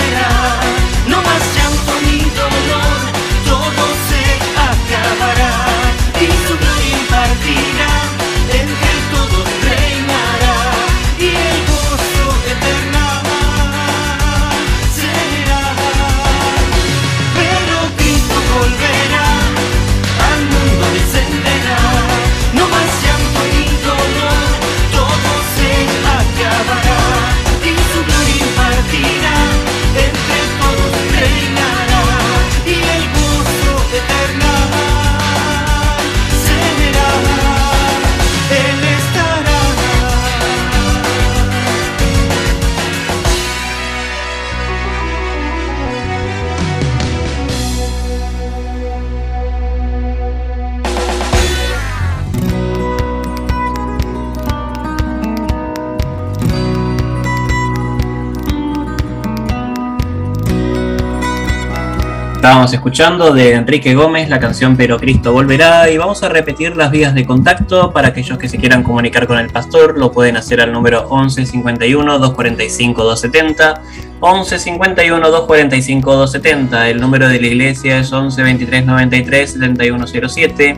Estábamos escuchando de Enrique Gómez la canción Pero Cristo Volverá y vamos a repetir las vías de contacto para aquellos que se quieran comunicar con el pastor, lo pueden hacer al número 11 51 245 270, 11 51 245 270, el número de la iglesia es 11 23 93 7107,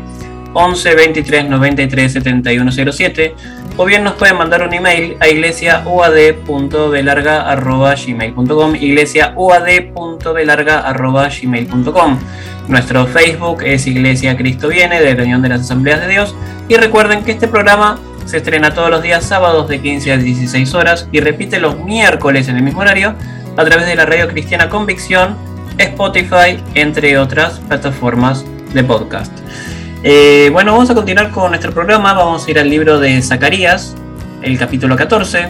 11 23 93 7107 o bien nos pueden mandar un email a iglesiauad.belarga.gmail.com iglesiauad.belarga.gmail.com Nuestro Facebook es Iglesia Cristo Viene de la Unión de las Asambleas de Dios y recuerden que este programa se estrena todos los días sábados de 15 a 16 horas y repite los miércoles en el mismo horario a través de la radio cristiana Convicción, Spotify, entre otras plataformas de podcast. Eh, bueno, vamos a continuar con nuestro programa. Vamos a ir al libro de Zacarías, el capítulo 14.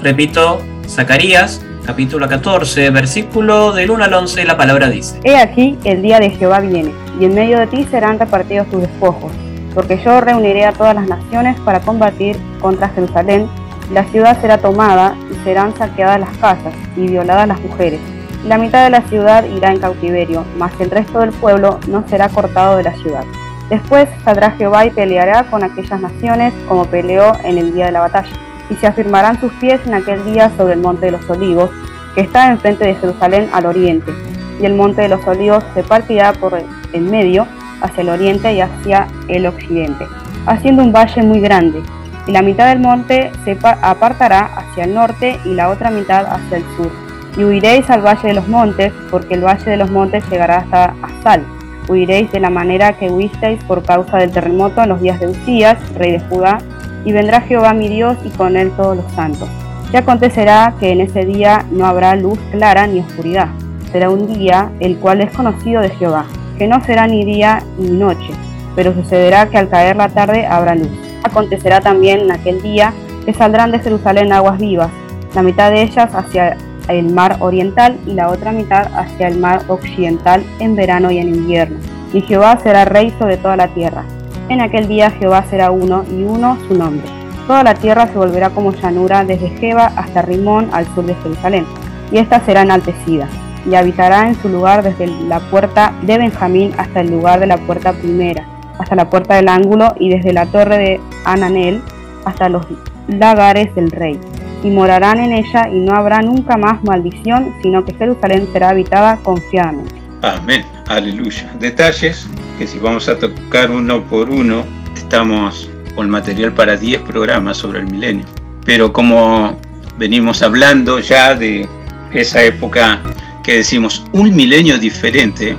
Repito, Zacarías, capítulo 14, versículo del 1 al 11, la palabra dice. He aquí, el día de Jehová viene, y en medio de ti serán repartidos tus despojos, porque yo reuniré a todas las naciones para combatir contra Jerusalén, la ciudad será tomada, y serán saqueadas las casas, y violadas las mujeres. La mitad de la ciudad irá en cautiverio, mas el resto del pueblo no será cortado de la ciudad. Después saldrá Jehová y peleará con aquellas naciones como peleó en el día de la batalla. Y se afirmarán sus pies en aquel día sobre el monte de los olivos, que está enfrente de Jerusalén al oriente. Y el monte de los olivos se partirá por en medio hacia el oriente y hacia el occidente, haciendo un valle muy grande. Y la mitad del monte se pa- apartará hacia el norte y la otra mitad hacia el sur. Y huiréis al valle de los montes, porque el valle de los montes llegará hasta Asal. Huiréis de la manera que huisteis por causa del terremoto en los días de Usías, rey de Judá, y vendrá Jehová mi Dios y con él todos los santos. Y acontecerá que en ese día no habrá luz clara ni oscuridad. Será un día el cual es conocido de Jehová, que no será ni día ni noche, pero sucederá que al caer la tarde habrá luz. Acontecerá también en aquel día que saldrán de Jerusalén aguas vivas, la mitad de ellas hacia el mar oriental y la otra mitad hacia el mar occidental en verano y en invierno. Y Jehová será rey sobre toda la tierra. En aquel día Jehová será uno y uno su nombre. Toda la tierra se volverá como llanura desde Jeba hasta Rimón al sur de Jerusalén, y ésta será enaltecida, y habitará en su lugar desde la puerta de Benjamín hasta el lugar de la puerta primera, hasta la puerta del ángulo, y desde la torre de Ananel hasta los lagares del rey. Y morarán en ella, y no habrá nunca más maldición, sino que Jerusalén será habitada confiadamente. Amén, aleluya. Detalles que si vamos a tocar uno por uno, estamos con material para 10 programas sobre el milenio. Pero como venimos hablando ya de esa época que decimos un milenio diferente,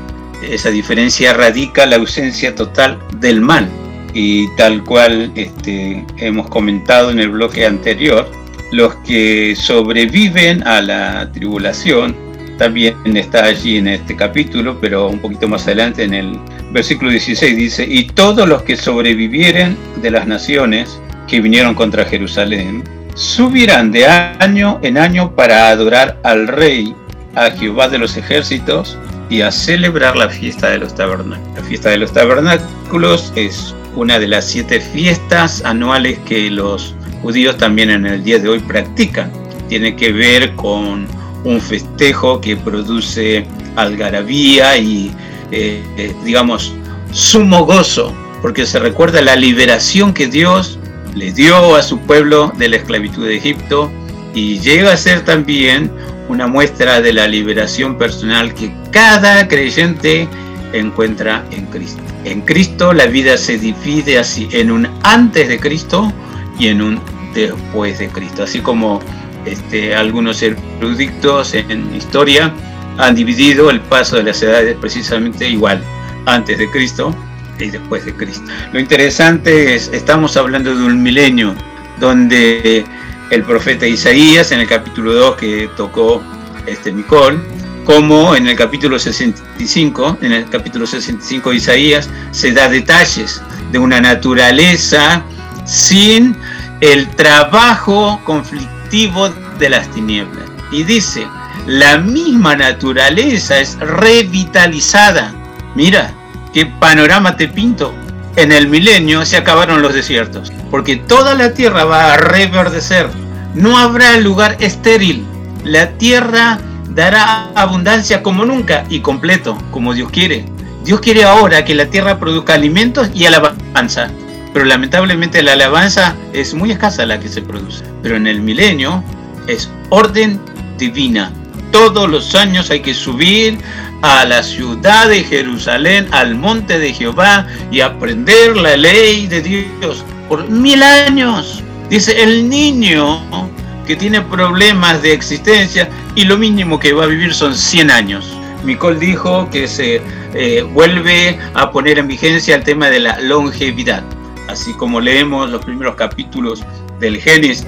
esa diferencia radica la ausencia total del mal. Y tal cual este, hemos comentado en el bloque anterior, los que sobreviven a la tribulación también está allí en este capítulo, pero un poquito más adelante en el versículo 16 dice, y todos los que sobrevivieren de las naciones que vinieron contra Jerusalén, subirán de año en año para adorar al rey, a Jehová de los ejércitos, y a celebrar la fiesta de los tabernáculos. La fiesta de los tabernáculos es una de las siete fiestas anuales que los judíos también en el día de hoy practican. Tiene que ver con un festejo que produce algarabía y, eh, eh, digamos, sumo gozo, porque se recuerda la liberación que Dios le dio a su pueblo de la esclavitud de Egipto y llega a ser también una muestra de la liberación personal que cada creyente encuentra en Cristo. En Cristo la vida se divide así en un antes de Cristo y en un después de Cristo, así como este, algunos eruditos en historia han dividido el paso de las edades precisamente igual, antes de Cristo y después de Cristo. Lo interesante es, estamos hablando de un milenio donde el profeta Isaías, en el capítulo 2 que tocó este Micol, como en el capítulo 65, en el capítulo 65 de Isaías, se da detalles de una naturaleza sin el trabajo conflictivo de las tinieblas. Y dice, la misma naturaleza es revitalizada. Mira, qué panorama te pinto. En el milenio se acabaron los desiertos, porque toda la tierra va a reverdecer. No habrá lugar estéril. La tierra dará abundancia como nunca y completo, como Dios quiere. Dios quiere ahora que la tierra produzca alimentos y alabanza. Pero lamentablemente la alabanza es muy escasa la que se produce. Pero en el milenio es orden divina. Todos los años hay que subir a la ciudad de Jerusalén, al monte de Jehová y aprender la ley de Dios por mil años. Dice el niño que tiene problemas de existencia y lo mínimo que va a vivir son 100 años. Micol dijo que se eh, vuelve a poner en vigencia el tema de la longevidad, así como leemos los primeros capítulos del Génesis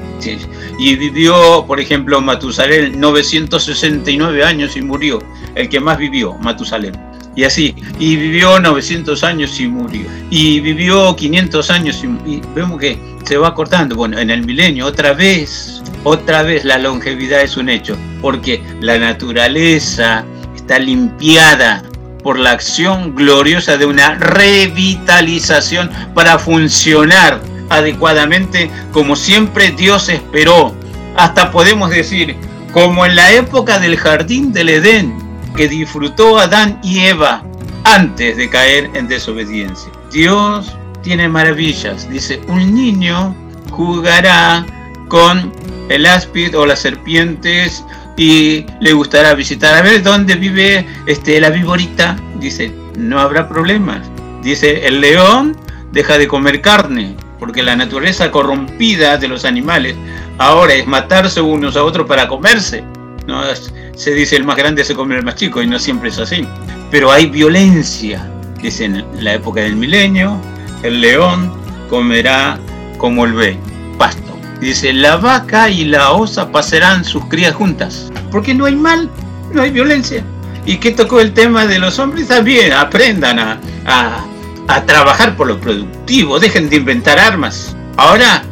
y vivió, por ejemplo, Matusalén 969 años y murió, el que más vivió, Matusalén. Y así, y vivió 900 años y murió. Y vivió 500 años y, y vemos que se va cortando. Bueno, en el milenio otra vez, otra vez la longevidad es un hecho, porque la naturaleza está limpiada por la acción gloriosa de una revitalización para funcionar adecuadamente como siempre Dios esperó. Hasta podemos decir, como en la época del jardín del Edén, que disfrutó Adán y Eva antes de caer en desobediencia. Dios tiene maravillas. Dice, un niño jugará con el áspid o las serpientes y le gustará visitar a ver dónde vive este, la viborita. Dice, no habrá problemas. Dice, el león deja de comer carne, porque la naturaleza corrompida de los animales ahora es matarse unos a otros para comerse. ¿no? Se dice el más grande se come el más chico y no siempre es así. Pero hay violencia. Dice en la época del milenio, el león comerá como el buey, pasto. Dice, la vaca y la osa pasarán sus crías juntas. Porque no hay mal, no hay violencia. ¿Y qué tocó el tema de los hombres? También aprendan a, a, trabajar por lo productivo, dejen de inventar armas. Ahora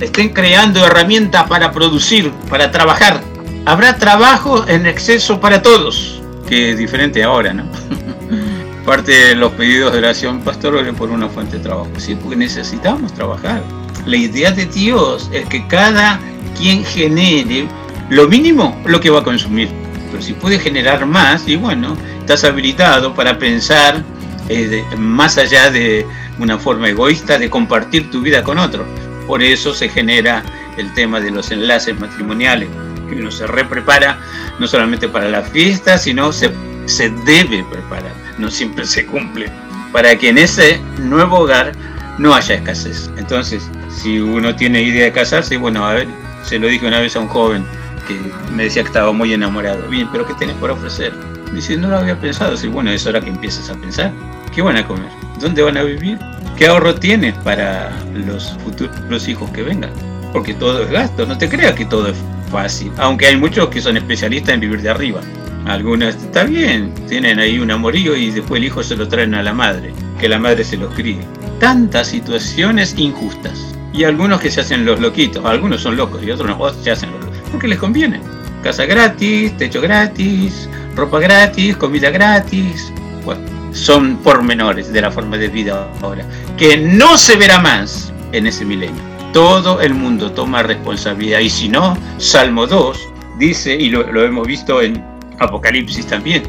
estén creando herramientas para producir, para trabajar. Habrá trabajo en exceso para todos, que es diferente ahora, ¿no? [laughs] Parte de los pedidos de oración, pastor, oren por una fuente de trabajo. Sí, porque necesitamos trabajar. La idea de Dios es que cada quien genere lo mínimo lo que va a consumir. Pero si puede generar más, y bueno, estás habilitado para pensar eh, más allá de una forma egoísta de compartir tu vida con otro. Por eso se genera el tema de los enlaces matrimoniales, que uno se reprepara no solamente para la fiesta, sino se, se debe preparar, no siempre se cumple, para que en ese nuevo hogar no haya escasez. Entonces, si uno tiene idea de casarse, bueno, a ver, se lo dije una vez a un joven que me decía que estaba muy enamorado. Bien, pero ¿qué tenés por ofrecer? Dice, no lo había pensado. Sí, bueno, es hora que empieces a pensar. ¿Qué van a comer? ¿Dónde van a vivir? ¿Qué ahorro tienes para los futuros hijos que vengan? Porque todo es gasto, no te creas que todo es fácil. Aunque hay muchos que son especialistas en vivir de arriba. Algunos está bien, tienen ahí un amorío y después el hijo se lo traen a la madre, que la madre se los críe. Tantas situaciones injustas. Y algunos que se hacen los loquitos, algunos son locos y otros no, se hacen locos, porque les conviene. Casa gratis, techo gratis, ropa gratis, comida gratis. Bueno, son pormenores de la forma de vida ahora, que no se verá más en ese milenio. Todo el mundo toma responsabilidad y si no, Salmo 2 dice, y lo, hemos visto en Apocalipsis también,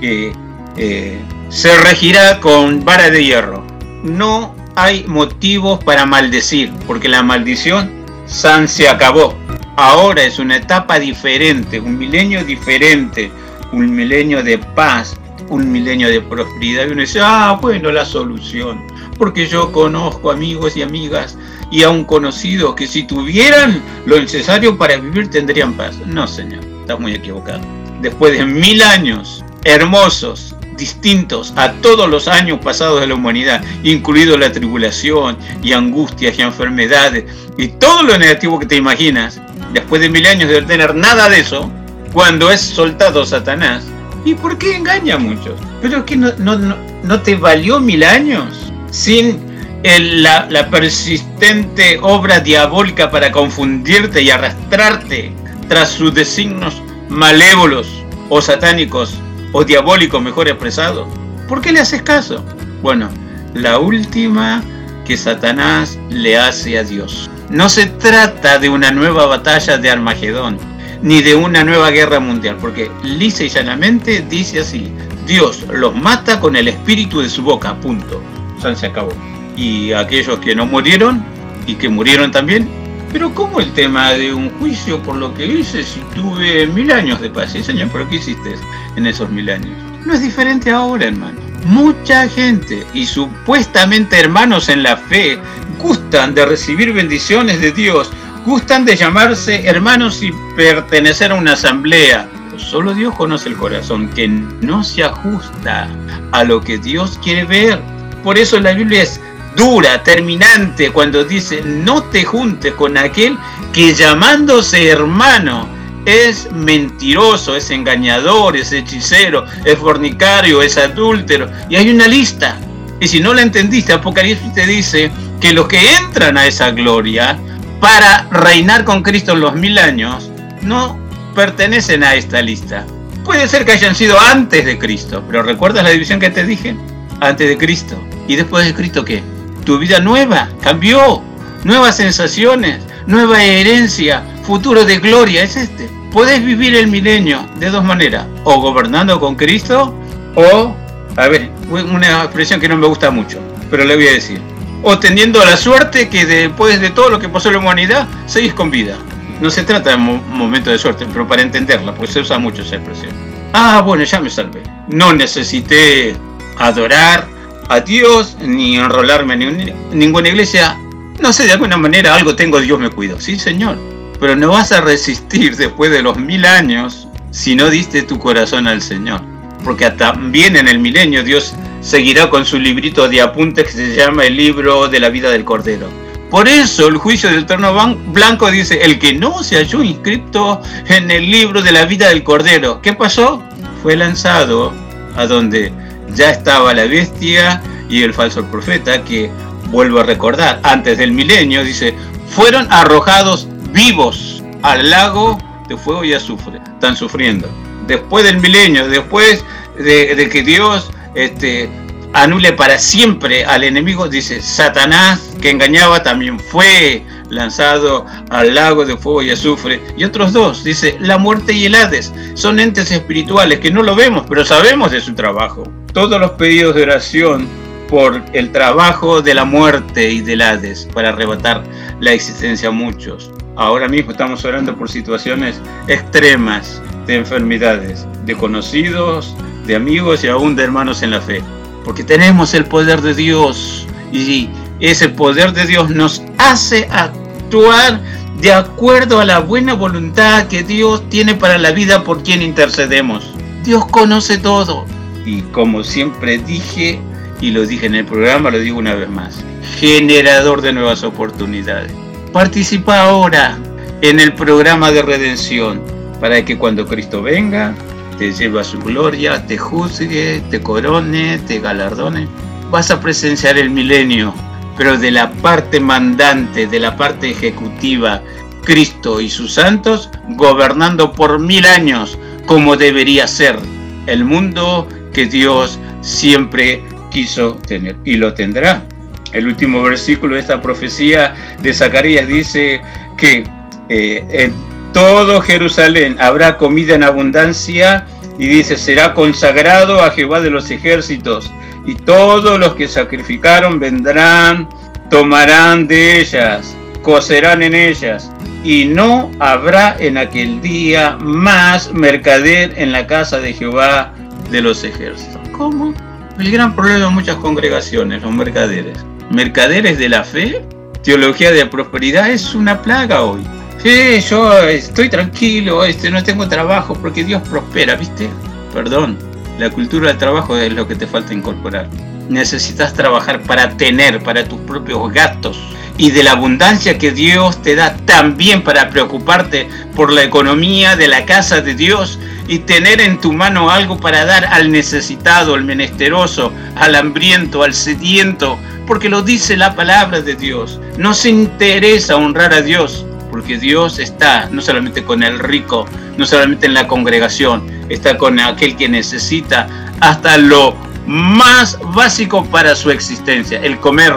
que, eh, se regirá con vara de hierro. No hay motivos para maldecir, porque la maldición san se acabó. Ahora es una etapa diferente, un milenio diferente, un milenio de paz, un milenio de prosperidad. Y uno dice, ah, bueno, la solución. Porque yo conozco amigos y amigas y aún conocidos que si tuvieran lo necesario para vivir tendrían paz. No, señor, está muy equivocado. Después de mil años hermosos, distintos a todos los años pasados de la humanidad, incluido la tribulación y angustias y enfermedades y todo lo negativo que te imaginas, después de mil años de tener nada de eso, cuando es soltado Satanás, ¿y por qué engaña a muchos? Pero es que no, te valió mil años sin la, la persistente obra diabólica para confundirte y arrastrarte tras sus designios malévolos o satánicos o diabólicos, mejor expresado. ¿Por qué le haces caso? Bueno, la última que Satanás le hace a Dios. No se trata de una nueva batalla de Armagedón, ni de una nueva guerra mundial, porque lisa y llanamente dice así, Dios los mata con el espíritu de su boca, punto. San se acabó. Y aquellos que no murieron y que murieron también, pero ¿cómo el tema de un juicio por lo que hice si tuve mil años de paz? Sí, señor, pero ¿qué hiciste en esos mil años? No es diferente ahora, hermano. Mucha gente y supuestamente hermanos en la fe gustan de recibir bendiciones de Dios, gustan de llamarse hermanos y pertenecer a una asamblea. Solo Dios conoce el corazón que no se ajusta a lo que Dios quiere ver. Por eso la Biblia es dura, terminante, cuando dice, no te juntes con aquel que llamándose hermano es mentiroso, es engañador, es hechicero, es fornicario, es adúltero. Y hay una lista. Y si no la entendiste, Apocalipsis te dice que los que entran a esa gloria para reinar con Cristo en los mil años, no pertenecen a esta lista. Puede ser que hayan sido antes de Cristo, pero ¿recuerdas la división que te dije? Antes de Cristo. ¿Y después de Cristo qué? Tu vida nueva, cambió. Nuevas sensaciones, nueva herencia, futuro de gloria, es este. Puedes vivir el milenio de dos maneras, o gobernando con Cristo, o, a ver, una expresión que no me gusta mucho, pero le voy a decir, o teniendo la suerte que después de todo lo que pasó la humanidad, seguís con vida. No se trata de un momento de suerte, pero para entenderla, pues se usa mucho esa expresión. Ah, bueno, ya me salvé. No necesité adorar a Dios ni enrolarme en ninguna iglesia. No sé, de alguna manera algo tengo, Dios me cuidó. Sí, Señor. Pero no vas a resistir después de los mil años si no diste tu corazón al Señor. Porque también en el milenio Dios seguirá con su librito de apuntes que se llama el libro de la vida del Cordero. Por eso el juicio del Eterno Blanco dice, el que no se halló inscrito en el libro de la vida del Cordero, ¿qué pasó? Fue lanzado a donde ya estaba la bestia y el falso profeta, que vuelvo a recordar, antes del milenio, dice, fueron arrojados vivos al lago de fuego y azufre. Están sufriendo. Después del milenio, después de, que Dios este, anule para siempre al enemigo, dice, Satanás que engañaba también fue lanzado al lago de fuego y azufre. Y otros dos, dice, la muerte y el Hades, son entes espirituales que no lo vemos, pero sabemos de su trabajo. Todos los pedidos de oración por el trabajo de la muerte y del Hades para arrebatar la existencia a muchos. Ahora mismo estamos orando por situaciones extremas de enfermedades, de conocidos, de amigos y aún de hermanos en la fe porque tenemos el poder de Dios y ese poder de Dios nos hace actuar de acuerdo a la buena voluntad que Dios tiene para la vida por quien intercedemos. Dios conoce todo. Y como siempre dije, y lo dije en el programa, lo digo una vez más, generador de nuevas oportunidades. Participa ahora en el programa de redención para que cuando Cristo venga te lleve a su gloria, te juzgue, te corone, te galardone. Vas a presenciar el milenio, pero de la parte mandante, de la parte ejecutiva, Cristo y sus santos gobernando por mil años como debería ser el mundo que Dios siempre quiso tener y lo tendrá. El último versículo de esta profecía de Zacarías dice que eh, en todo Jerusalén habrá comida en abundancia y dice, será consagrado a Jehová de los ejércitos y todos los que sacrificaron vendrán, tomarán de ellas, cocerán en ellas y no habrá en aquel día más mercader en la casa de Jehová de los ejércitos. ¿Cómo? El gran problema de muchas congregaciones, los mercaderes. ¿Mercaderes de la fe? Teología de prosperidad es una plaga hoy. Sí, yo estoy tranquilo, este, no tengo trabajo porque Dios prospera, ¿viste? Perdón, la cultura del trabajo es lo que te falta incorporar. Necesitas trabajar para tener, para tus propios gastos y de la abundancia que Dios te da también para preocuparte por la economía de la casa de Dios y tener en tu mano algo para dar al necesitado, al menesteroso, al hambriento, al sediento, porque lo dice la palabra de Dios. No se interesa honrar a Dios, porque Dios está no solamente con el rico, no solamente en la congregación, está con aquel que necesita hasta lo más básico para su existencia, el comer,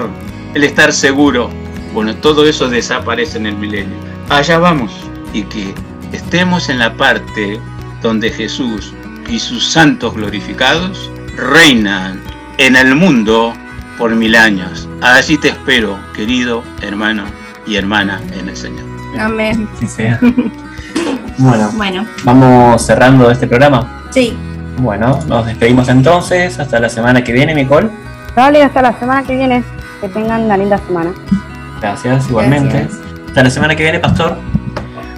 el estar seguro. Bueno, todo eso desaparece en el milenio. Allá vamos y que estemos en la parte donde Jesús y sus santos glorificados reinan en el mundo por mil años. Así te espero, querido hermano y hermana en el Señor. Amén. Sí sea. [laughs] Bueno, Bueno, vamos cerrando este programa. sí. Bueno, nos despedimos entonces. Hasta la semana que viene, Nicole. Dale, hasta la semana que viene. Que tengan una linda semana. Gracias, igualmente. Gracias. Hasta la semana que viene, Pastor.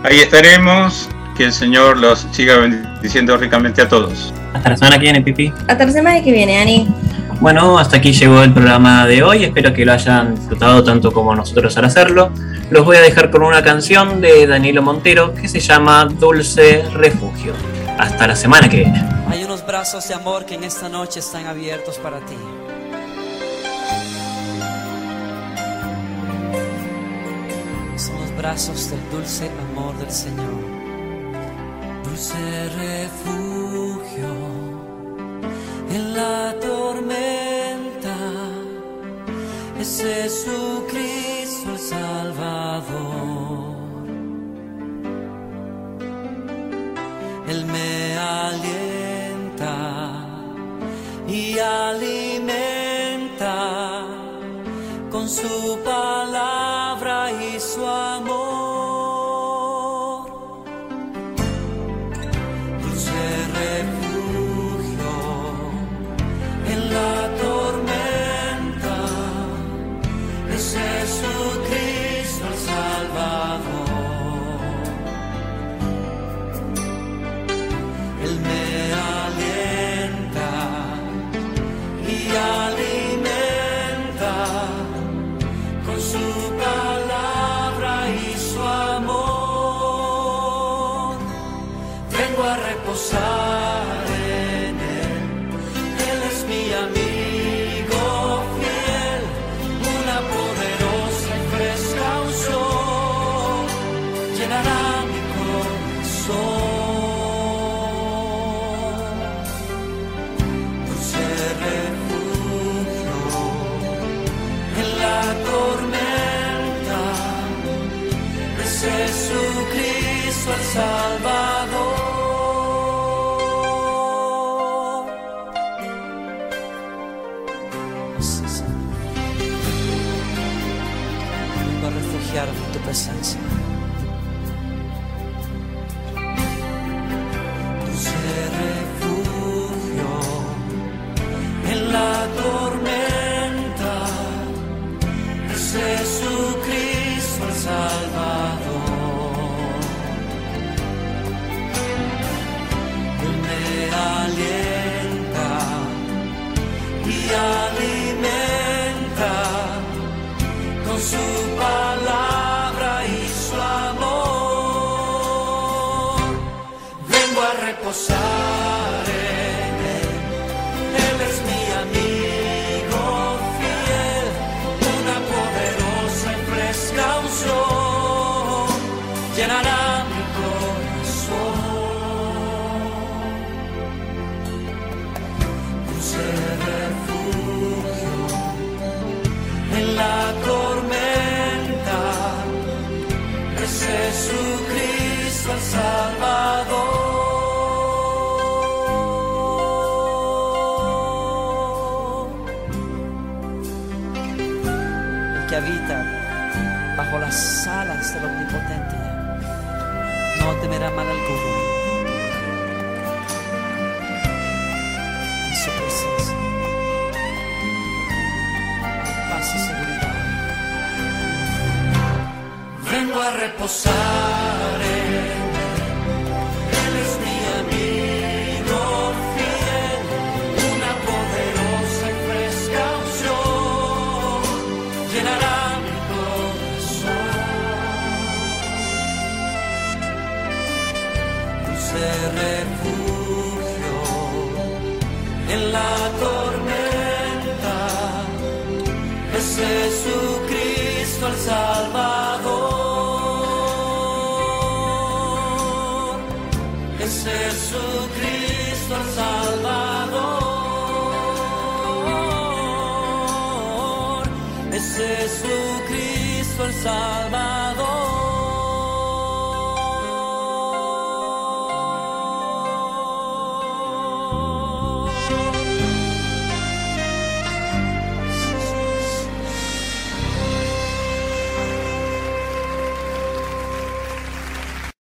Ahí estaremos. Que el Señor los siga bendiciendo ricamente a todos. Hasta la semana que viene, Pipi. Hasta la semana que viene, Ani. Bueno, hasta aquí llegó el programa de hoy. Espero que lo hayan disfrutado tanto como nosotros al hacerlo. Los voy a dejar con una canción de Danilo Montero que se llama Dulce Refugio. Hasta la semana que viene. Hay unos brazos de amor que en esta noche están abiertos para ti. Son los brazos del dulce amor del Señor. Dulce refugio en la tormenta es Jesucristo el Salvador. Él me Vengo No temerá mal alguno. En su presencia. Paz y seguridad. Vengo a reposar en salva.